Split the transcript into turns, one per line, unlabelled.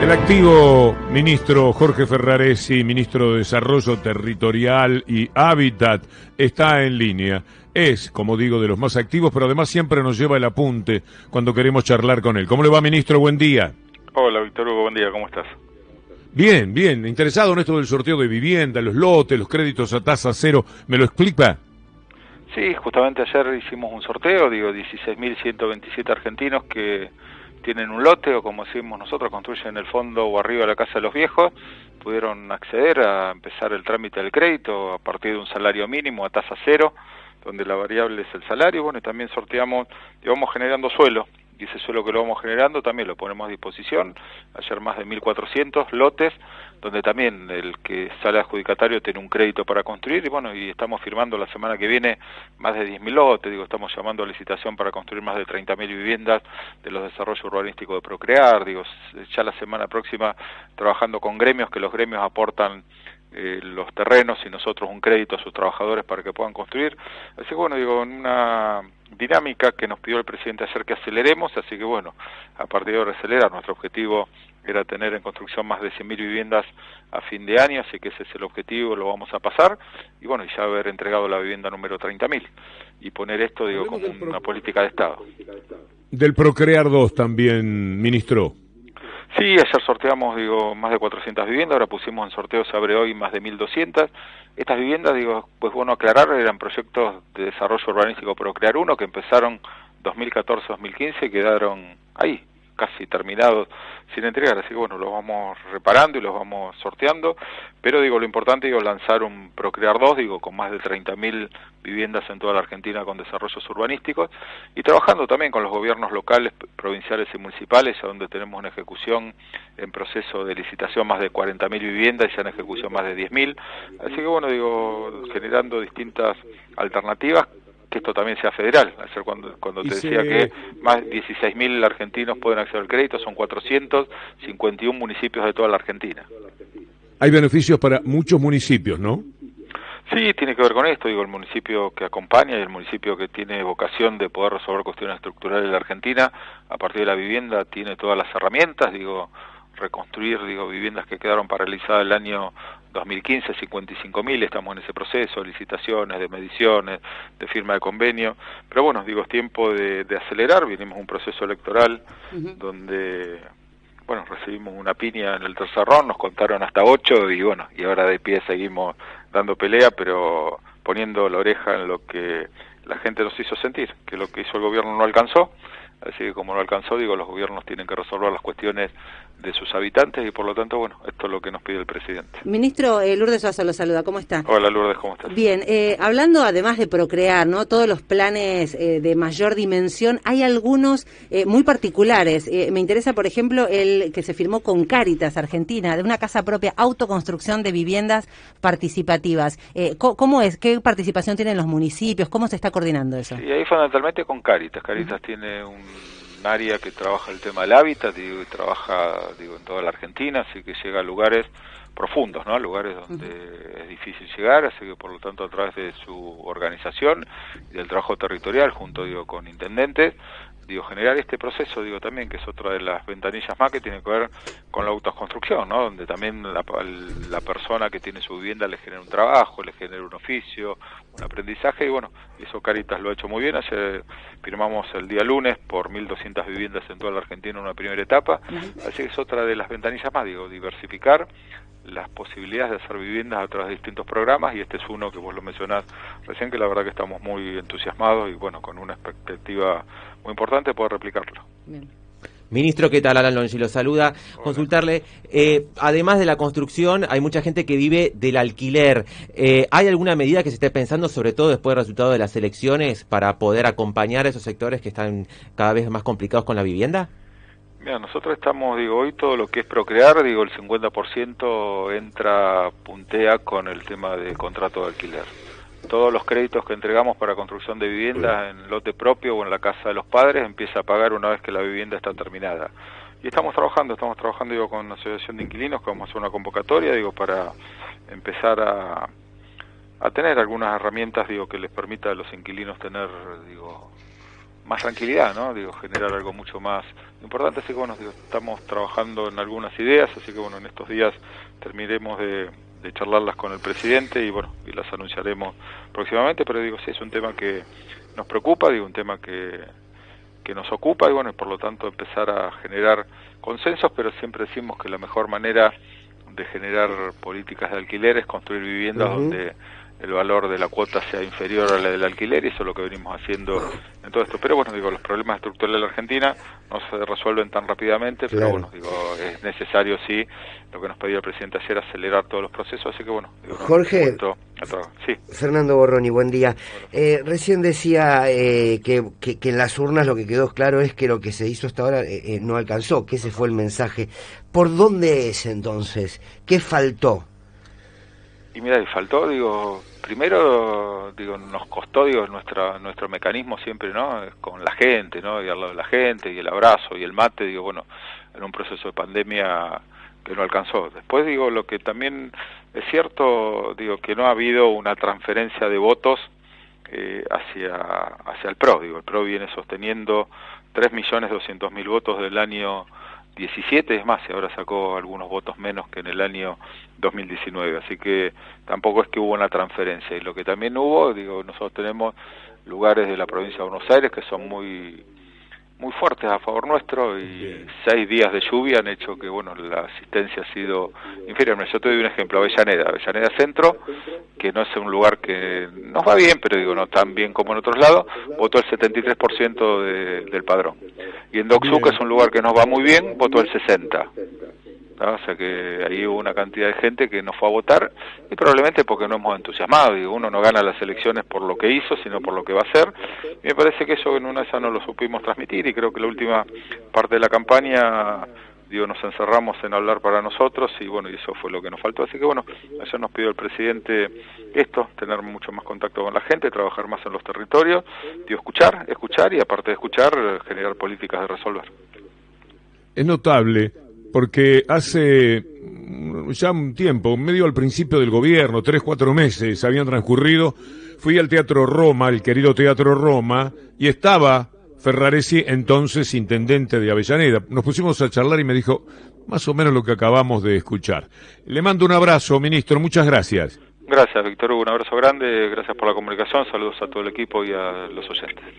El activo ministro Jorge Ferraresi, ministro de Desarrollo Territorial y Hábitat, está en línea. Es, como digo, de los más activos, pero además siempre nos lleva el apunte cuando queremos charlar con él. ¿Cómo le va, ministro? Buen día.
Hola, Víctor Hugo, buen día, ¿cómo estás?
Bien, bien. Interesado en esto del sorteo de vivienda, los lotes, los créditos a tasa cero. ¿Me lo explica?
Sí, justamente ayer hicimos un sorteo, digo, 16.127 argentinos que tienen un lote o como decimos nosotros, construyen el fondo o arriba de la casa de los viejos, pudieron acceder a empezar el trámite del crédito a partir de un salario mínimo a tasa cero, donde la variable es el salario, bueno, y también sorteamos, y vamos generando suelo, y ese suelo que lo vamos generando también lo ponemos a disposición. Ayer más de 1.400 lotes, donde también el que sale adjudicatario tiene un crédito para construir y bueno, y estamos firmando la semana que viene más de 10.000 lotes, digo, estamos llamando a licitación para construir más de 30.000 viviendas de los desarrollos urbanísticos de Procrear, digo, ya la semana próxima trabajando con gremios, que los gremios aportan eh, los terrenos y nosotros un crédito a sus trabajadores para que puedan construir. Así que bueno, digo, una dinámica que nos pidió el presidente ayer que aceleremos, así que bueno, a partir de ahora acelerar. Nuestro objetivo era tener en construcción más de 100.000 viviendas a fin de año, así que ese es el objetivo, lo vamos a pasar, y bueno, y ya haber entregado la vivienda número 30.000, y poner esto, digo, como una política de Estado.
Del Procrear 2 también, ministro.
Sí, ayer sorteamos, digo, más de 400 viviendas, ahora pusimos en sorteo, se abre hoy más de 1.200. Estas viviendas, digo, pues bueno aclarar, eran proyectos de desarrollo urbanístico Procrear 1 que empezaron 2014-2015 y quedaron ahí, casi terminados sin entregar, así que bueno, los vamos reparando y los vamos sorteando, pero digo, lo importante es lanzar un Procrear 2, digo, con más de 30.000 viviendas en toda la Argentina con desarrollos urbanísticos y trabajando también con los gobiernos locales, provinciales y municipales, donde tenemos una ejecución en proceso de licitación más de 40.000 viviendas y ya en ejecución más de 10.000, así que bueno, digo, generando distintas alternativas que esto también sea federal. Ayer cuando, cuando te decía que más de 16.000 argentinos pueden acceder al crédito, son 451 municipios de toda la Argentina.
Hay beneficios para muchos municipios, ¿no?
Sí, tiene que ver con esto, digo, el municipio que acompaña y el municipio que tiene vocación de poder resolver cuestiones estructurales de la Argentina, a partir de la vivienda tiene todas las herramientas, digo, reconstruir, digo, viviendas que quedaron paralizadas el año 2015, 55.000, estamos en ese proceso, licitaciones, de mediciones, de firma de convenio, pero bueno, digo, es tiempo de, acelerar, vinimos un proceso electoral donde, bueno, recibimos una piña en el tercer round, nos contaron hasta ocho y bueno, y ahora de pie seguimos dando pelea, pero poniendo la oreja en lo que la gente nos hizo sentir, que lo que hizo el gobierno no alcanzó, Así que como no alcanzó, digo, los gobiernos tienen que resolver las cuestiones de sus habitantes y por lo tanto, bueno, esto es lo que nos pide el presidente.
Ministro eh, Lourdes Sosa lo saluda, ¿cómo está?
Hola Lourdes, ¿cómo estás?
Bien, eh, hablando además de procrear, ¿no? Todos los planes eh, de mayor dimensión, hay algunos eh, muy particulares. me interesa, por ejemplo, el que se firmó con Cáritas Argentina, de una casa propia, autoconstrucción de viviendas participativas. ¿Cómo es? ¿Qué participación tienen los municipios? ¿Cómo se está coordinando eso?
Sí, ahí fundamentalmente con Cáritas. Cáritas tiene un área que trabaja el tema del hábitat y trabaja digo, en toda la Argentina, así que llega a lugares profundos, ¿no? lugares donde es difícil llegar, así que por lo tanto a través de su organización y del trabajo territorial junto digo, con intendentes, digo, generar este proceso, digo, también, que es otra de las ventanillas más que tiene que ver con la autoconstrucción, ¿no? Donde también la, la persona que tiene su vivienda le genera un trabajo, le genera un oficio, un aprendizaje, y bueno, eso Caritas lo ha hecho muy bien. Ayer firmamos el día lunes por 1.200 viviendas en toda la Argentina en una primera etapa, así que es otra de las ventanillas más, digo, diversificar las posibilidades de hacer viviendas a través de distintos programas y este es uno que vos lo mencionás recién que la verdad que estamos muy entusiasmados y bueno con una expectativa muy importante poder replicarlo.
Ministro, ¿qué tal? Alan Longi lo saluda. Consultarle, eh, además de la construcción, hay mucha gente que vive del alquiler. Eh, ¿Hay alguna medida que se esté pensando, sobre todo después del resultado de las elecciones, para poder acompañar a esos sectores que están cada vez más complicados con la vivienda?
Mira, nosotros estamos, digo, hoy todo lo que es procrear, digo, el 50% entra, puntea con el tema de contrato de alquiler. Todos los créditos que entregamos para construcción de viviendas en lote propio o en la casa de los padres empieza a pagar una vez que la vivienda está terminada. Y estamos trabajando, estamos trabajando, digo, con una asociación de inquilinos que vamos a hacer una convocatoria, digo, para empezar a, a tener algunas herramientas, digo, que les permita a los inquilinos tener, digo, más tranquilidad, ¿no? Digo, generar algo mucho más importante. Así que bueno, digo, estamos trabajando en algunas ideas, así que bueno, en estos días terminaremos de, de charlarlas con el presidente y bueno, y las anunciaremos próximamente, pero digo, sí, es un tema que nos preocupa, digo, un tema que, que nos ocupa y bueno, por lo tanto empezar a generar consensos, pero siempre decimos que la mejor manera de generar políticas de alquiler es construir viviendas donde el valor de la cuota sea inferior a la del alquiler y eso es lo que venimos haciendo en todo esto. Pero bueno, digo, los problemas estructurales de la Argentina no se resuelven tan rápidamente, pero bueno, digo, es necesario sí, lo que nos pedía el presidente ayer, acelerar todos los procesos, así que bueno. Digo,
Jorge, sí. Fernando Borroni, buen día. Eh, recién decía eh, que, que, en las urnas lo que quedó claro es que lo que se hizo hasta ahora eh, no alcanzó, que ese fue el mensaje. ¿Por dónde es entonces? ¿Qué faltó?
Y mira, y faltó, digo, primero, digo, nos costó, digo, nuestra, nuestro mecanismo siempre, ¿no? Con la gente, ¿no? Y al lado de la gente, y el abrazo, y el mate, digo, bueno, en un proceso de pandemia que no alcanzó. Después, digo, lo que también es cierto, digo, que no ha habido una transferencia de votos eh, hacia, hacia el PRO, digo, el PRO viene sosteniendo 3.200.000 votos del año 17, es más, y ahora sacó algunos votos menos que en el año 2019, así que tampoco es que hubo una transferencia. Y lo que también hubo, digo, nosotros tenemos lugares de la provincia de Buenos Aires que son muy muy fuertes a favor nuestro y seis días de lluvia han hecho que bueno la asistencia ha sido inferior. Yo te doy un ejemplo, Avellaneda, Avellaneda Centro, que no es un lugar que nos va bien, pero digo no tan bien como en otros lados, votó el 73% de, del padrón. Y en Doxu, que es un lugar que nos va muy bien, votó el 60%. O sea que ahí hubo una cantidad de gente que no fue a votar y probablemente porque no hemos entusiasmado. Digo, uno no gana las elecciones por lo que hizo, sino por lo que va a hacer. Y me parece que eso en una ya no lo supimos transmitir y creo que la última parte de la campaña digo, nos encerramos en hablar para nosotros y bueno, y eso fue lo que nos faltó. Así que bueno, ayer nos pidió el presidente esto, tener mucho más contacto con la gente, trabajar más en los territorios, digo, escuchar, escuchar y aparte de escuchar, generar políticas de resolver.
Es notable porque hace ya un tiempo, medio al principio del gobierno, tres, cuatro meses habían transcurrido, fui al Teatro Roma, el querido Teatro Roma, y estaba Ferraresi, entonces intendente de Avellaneda. Nos pusimos a charlar y me dijo más o menos lo que acabamos de escuchar. Le mando un abrazo, ministro, muchas gracias.
Gracias, Víctor Hugo, un abrazo grande, gracias por la comunicación, saludos a todo el equipo y a los oyentes.